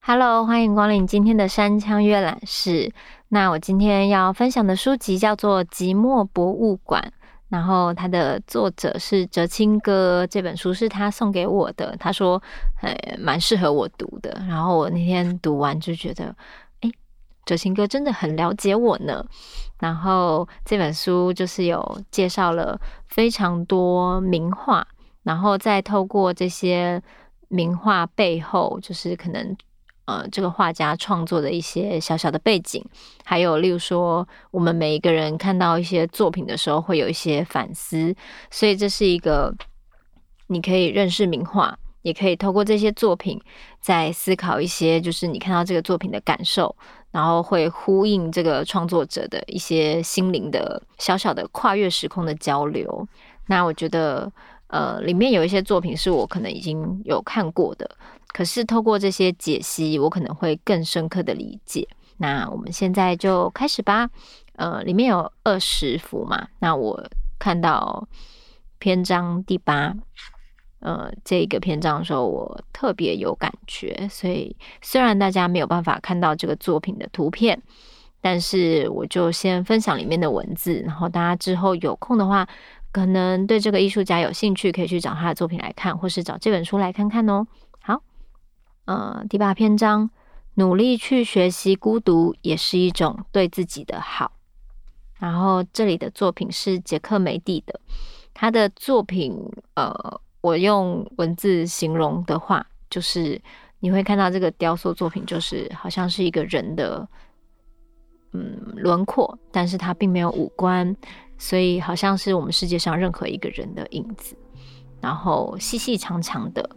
Hello，欢迎光临今天的山枪阅览室。那我今天要分享的书籍叫做《寂寞博物馆》，然后它的作者是哲青哥。这本书是他送给我的，他说，呃，蛮适合我读的。然后我那天读完就觉得，哲青哥真的很了解我呢。然后这本书就是有介绍了非常多名画，然后再透过这些名画背后，就是可能。呃，这个画家创作的一些小小的背景，还有例如说，我们每一个人看到一些作品的时候，会有一些反思，所以这是一个你可以认识名画，也可以透过这些作品再思考一些，就是你看到这个作品的感受，然后会呼应这个创作者的一些心灵的小小的跨越时空的交流。那我觉得，呃，里面有一些作品是我可能已经有看过的。可是透过这些解析，我可能会更深刻的理解。那我们现在就开始吧。呃，里面有二十幅嘛。那我看到篇章第八，呃，这个篇章的时候，我特别有感觉。所以虽然大家没有办法看到这个作品的图片，但是我就先分享里面的文字。然后大家之后有空的话，可能对这个艺术家有兴趣，可以去找他的作品来看，或是找这本书来看看哦。好呃，第八篇章，努力去学习孤独，也是一种对自己的好。然后这里的作品是杰克梅蒂的，他的作品，呃，我用文字形容的话，就是你会看到这个雕塑作品，就是好像是一个人的，嗯，轮廓，但是他并没有五官，所以好像是我们世界上任何一个人的影子，然后细细长长的。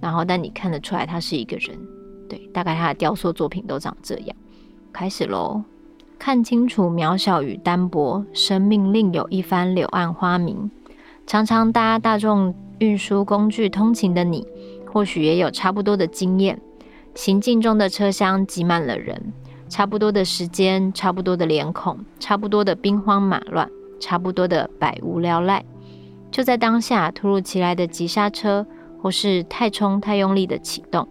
然后，但你看得出来，他是一个人，对，大概他的雕塑作品都长这样。开始喽，看清楚渺小与单薄，生命另有一番柳暗花明。常常搭大众运输工具通勤的你，或许也有差不多的经验。行进中的车厢挤满了人，差不多的时间，差不多的脸孔，差不多的兵荒马乱，差不多的百无聊赖。就在当下，突如其来的急刹车。或是太冲太用力的启动，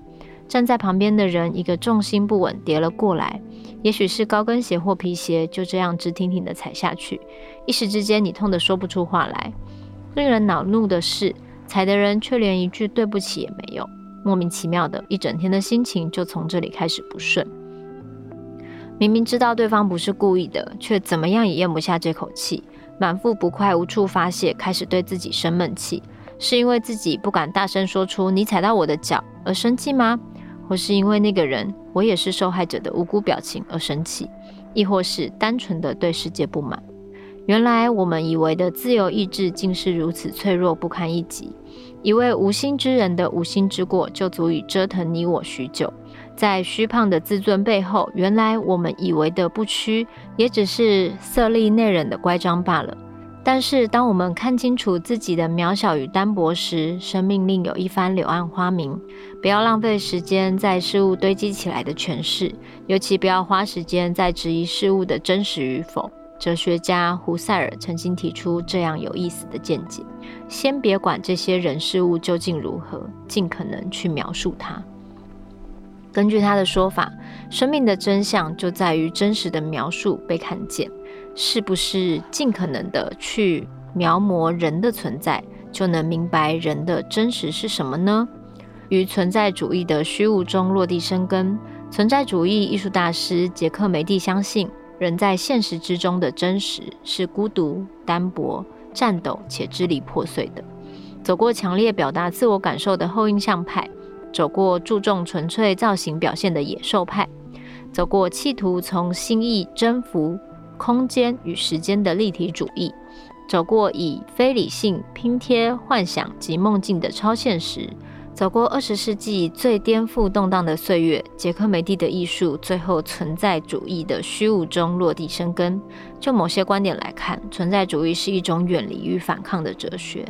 站在旁边的人一个重心不稳跌了过来，也许是高跟鞋或皮鞋，就这样直挺挺的踩下去，一时之间你痛得说不出话来。令人恼怒的是，踩的人却连一句对不起也没有，莫名其妙的一整天的心情就从这里开始不顺。明明知道对方不是故意的，却怎么样也咽不下这口气，满腹不快无处发泄，开始对自己生闷气。是因为自己不敢大声说出“你踩到我的脚”而生气吗？或是因为那个人“我也是受害者”的无辜表情而生气？亦或是单纯的对世界不满？原来我们以为的自由意志竟是如此脆弱不堪一击，一位无心之人的无心之过就足以折腾你我许久。在虚胖的自尊背后，原来我们以为的不屈，也只是色厉内荏的乖张罢了。但是，当我们看清楚自己的渺小与单薄时，生命另有一番柳暗花明。不要浪费时间在事物堆积起来的诠释，尤其不要花时间在质疑事物的真实与否。哲学家胡塞尔曾经提出这样有意思的见解：先别管这些人事物究竟如何，尽可能去描述它。根据他的说法，生命的真相就在于真实的描述被看见。是不是尽可能的去描摹人的存在，就能明白人的真实是什么呢？于存在主义的虚无中落地生根。存在主义艺术大师杰克梅蒂相信，人在现实之中的真实是孤独、单薄、颤抖且支离破碎的。走过强烈表达自我感受的后印象派，走过注重纯粹造型表现的野兽派，走过企图从心意征服。空间与时间的立体主义，走过以非理性拼贴幻想及梦境的超现实，走过二十世纪最颠覆动荡的岁月。杰克梅蒂的艺术最后存在主义的虚无中落地生根。就某些观点来看，存在主义是一种远离与反抗的哲学。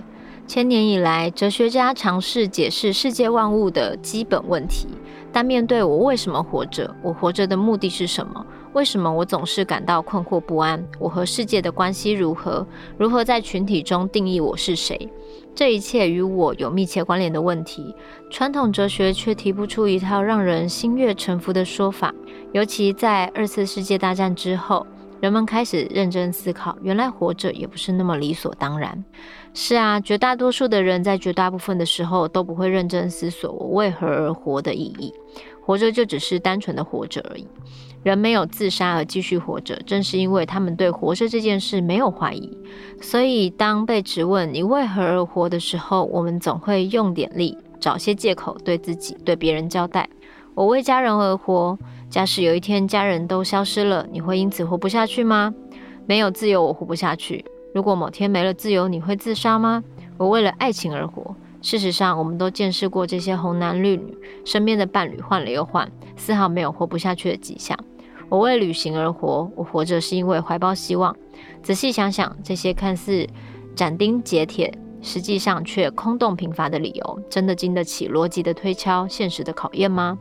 千年以来，哲学家尝试解释世界万物的基本问题，但面对我为什么活着，我活着的目的是什么？为什么我总是感到困惑不安？我和世界的关系如何？如何在群体中定义我是谁？这一切与我有密切关联的问题，传统哲学却提不出一套让人心悦诚服的说法。尤其在二次世界大战之后，人们开始认真思考，原来活着也不是那么理所当然。是啊，绝大多数的人在绝大部分的时候都不会认真思索我为何而活的意义。活着就只是单纯的活着而已。人没有自杀而继续活着，正是因为他们对活着这件事没有怀疑。所以，当被质问你为何而活的时候，我们总会用点力，找些借口对自己、对别人交代：我为家人而活。假使有一天家人都消失了，你会因此活不下去吗？没有自由，我活不下去。如果某天没了自由，你会自杀吗？我为了爱情而活。事实上，我们都见识过这些红男绿女，身边的伴侣换了又换，丝毫没有活不下去的迹象。我为旅行而活，我活着是因为怀抱希望。仔细想想，这些看似斩钉截铁，实际上却空洞贫乏的理由，真的经得起逻辑的推敲、现实的考验吗？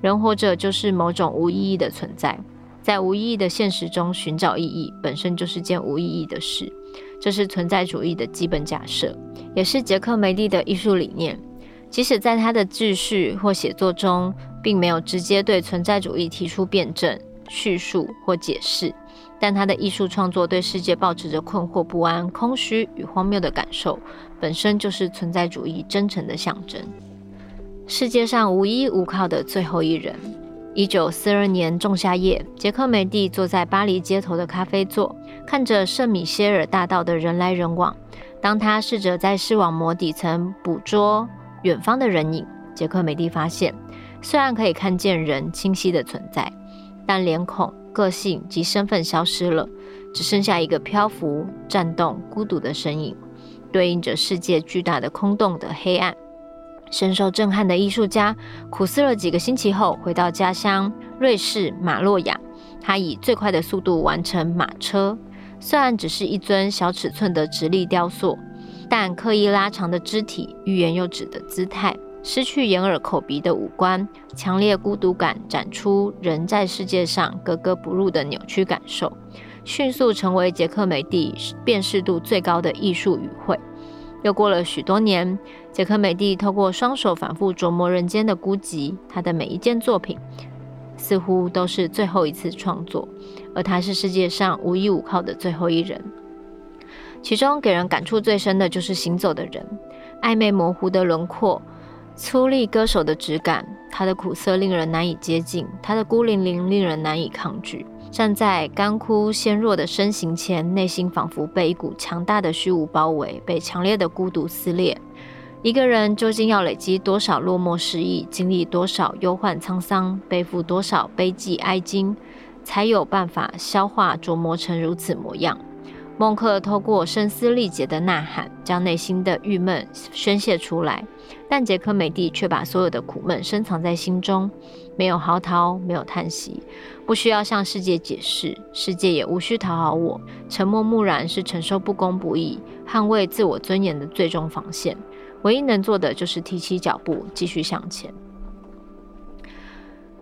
人活着就是某种无意义的存在，在无意义的现实中寻找意义，本身就是件无意义的事。这是存在主义的基本假设，也是杰克梅利的艺术理念。即使在他的自序或写作中，并没有直接对存在主义提出辩证。叙述或解释，但他的艺术创作对世界保持着困惑不安、空虚与荒谬的感受，本身就是存在主义真诚的象征。世界上无依无靠的最后一人。一九四二年仲夏夜，杰克梅蒂坐在巴黎街头的咖啡座，看着圣米歇尔大道的人来人往。当他试着在视网膜底层捕捉远方的人影，杰克梅蒂发现，虽然可以看见人清晰的存在。但脸孔、个性及身份消失了，只剩下一个漂浮、颤动、孤独的身影，对应着世界巨大的空洞的黑暗。深受震撼的艺术家苦思了几个星期后，回到家乡瑞士马洛亚。他以最快的速度完成马车，虽然只是一尊小尺寸的直立雕塑，但刻意拉长的肢体、欲言又止的姿态。失去眼耳口鼻的五官，强烈孤独感展出人在世界上格格不入的扭曲感受，迅速成为杰克梅蒂辨识度最高的艺术语汇。又过了许多年，杰克梅蒂透过双手反复琢磨人间的孤寂，他的每一件作品似乎都是最后一次创作，而他是世界上无依无靠的最后一人。其中给人感触最深的就是行走的人，暧昧模糊的轮廓。粗粝歌手的质感，他的苦涩令人难以接近，他的孤零零令人难以抗拒。站在干枯纤弱的身形前，内心仿佛被一股强大的虚无包围，被强烈的孤独撕裂。一个人究竟要累积多少落寞失意，经历多少忧患沧桑，背负多少悲寂哀惊，才有办法消化琢磨成如此模样？孟克透过声嘶力竭的呐喊，将内心的郁闷宣泄出来，但杰克梅蒂却把所有的苦闷深藏在心中，没有嚎啕，没有叹息，不需要向世界解释，世界也无需讨好我。沉默木然是承受不公不义、捍卫自我尊严的最终防线。唯一能做的就是提起脚步，继续向前。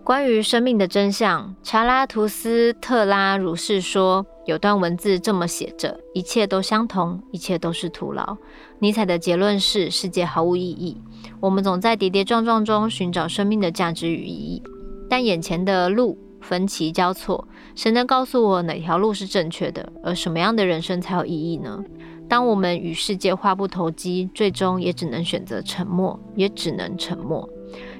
关于生命的真相，查拉图斯特拉如是说。有段文字这么写着：一切都相同，一切都是徒劳。尼采的结论是：世界毫无意义。我们总在跌跌撞撞中寻找生命的价值与意义，但眼前的路分歧交错，谁能告诉我哪条路是正确的？而什么样的人生才有意义呢？当我们与世界话不投机，最终也只能选择沉默，也只能沉默。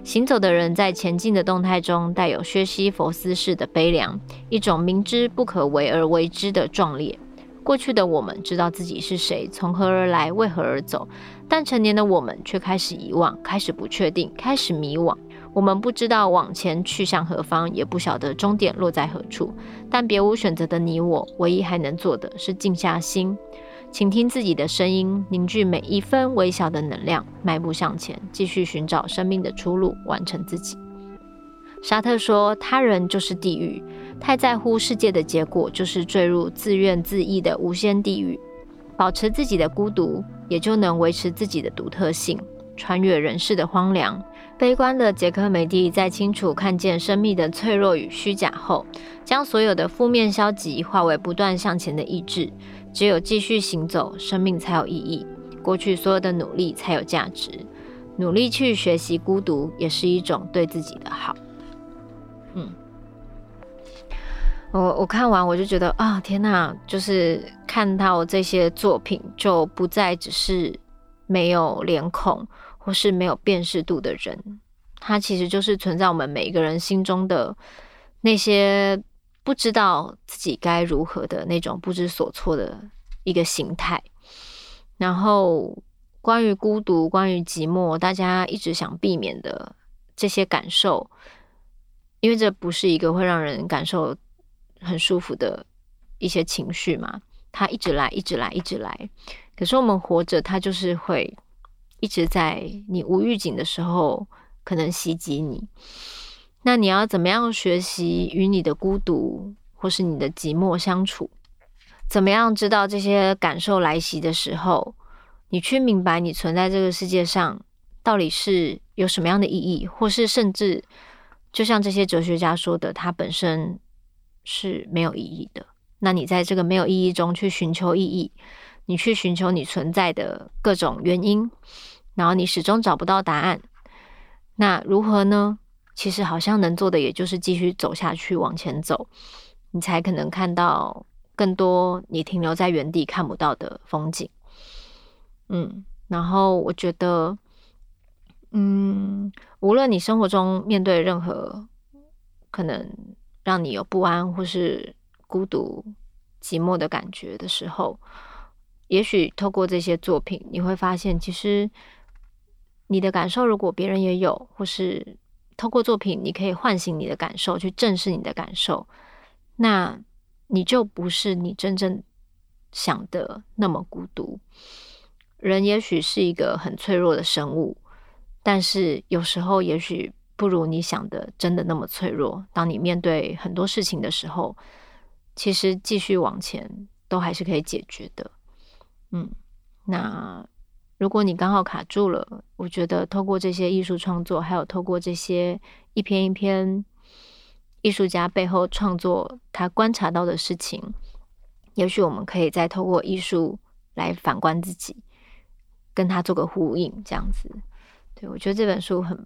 行走的人在前进的动态中，带有薛西弗斯式的悲凉，一种明知不可为而为之的壮烈。过去的我们知道自己是谁，从何而来，为何而走，但成年的我们却开始遗忘，开始不确定，开始迷惘。我们不知道往前去向何方，也不晓得终点落在何处。但别无选择的你我，唯一还能做的是静下心。倾听自己的声音，凝聚每一分微小的能量，迈步向前，继续寻找生命的出路，完成自己。沙特说：“他人就是地狱，太在乎世界的结果，就是坠入自怨自艾的无间地狱。保持自己的孤独，也就能维持自己的独特性，穿越人世的荒凉，悲观的杰克梅蒂在清楚看见生命的脆弱与虚假后，将所有的负面消极化为不断向前的意志。只有继续行走，生命才有意义。过去所有的努力才有价值。努力去学习孤独，也是一种对自己的好。嗯，我我看完我就觉得啊，天哪！就是看到这些作品，就不再只是没有脸孔。或是没有辨识度的人，他其实就是存在我们每一个人心中的那些不知道自己该如何的那种不知所措的一个形态。然后，关于孤独、关于寂寞，大家一直想避免的这些感受，因为这不是一个会让人感受很舒服的一些情绪嘛，它一直来，一直来，一直来。可是我们活着，它就是会。一直在你无预警的时候，可能袭击你。那你要怎么样学习与你的孤独或是你的寂寞相处？怎么样知道这些感受来袭的时候，你去明白你存在这个世界上到底是有什么样的意义，或是甚至就像这些哲学家说的，它本身是没有意义的。那你在这个没有意义中去寻求意义，你去寻求你存在的各种原因。然后你始终找不到答案，那如何呢？其实好像能做的也就是继续走下去，往前走，你才可能看到更多你停留在原地看不到的风景。嗯，然后我觉得，嗯，无论你生活中面对任何可能让你有不安或是孤独、寂寞的感觉的时候，也许透过这些作品，你会发现其实。你的感受，如果别人也有，或是透过作品，你可以唤醒你的感受，去正视你的感受，那你就不是你真正想的那么孤独。人也许是一个很脆弱的生物，但是有时候也许不如你想的真的那么脆弱。当你面对很多事情的时候，其实继续往前都还是可以解决的。嗯，那。如果你刚好卡住了，我觉得透过这些艺术创作，还有透过这些一篇一篇艺术家背后创作他观察到的事情，也许我们可以再透过艺术来反观自己，跟他做个呼应，这样子。对，我觉得这本书很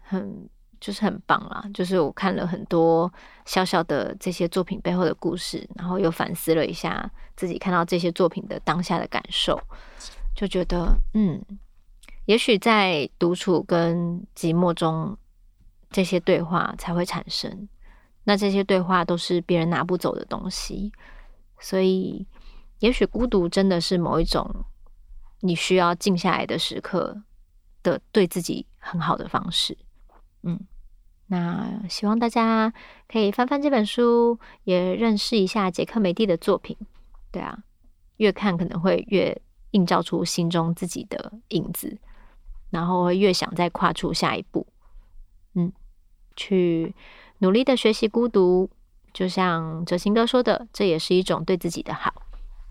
很就是很棒啦，就是我看了很多小小的这些作品背后的故事，然后又反思了一下自己看到这些作品的当下的感受。就觉得，嗯，也许在独处跟寂寞中，这些对话才会产生。那这些对话都是别人拿不走的东西，所以，也许孤独真的是某一种你需要静下来的时刻的对自己很好的方式。嗯，那希望大家可以翻翻这本书，也认识一下杰克梅蒂的作品。对啊，越看可能会越。映照出心中自己的影子，然后会越想再跨出下一步，嗯，去努力的学习孤独，就像哲行哥说的，这也是一种对自己的好。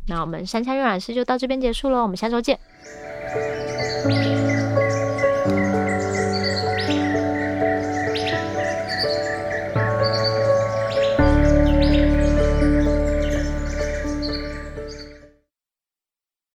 那我们山羌阅览室就到这边结束了，我们下周见。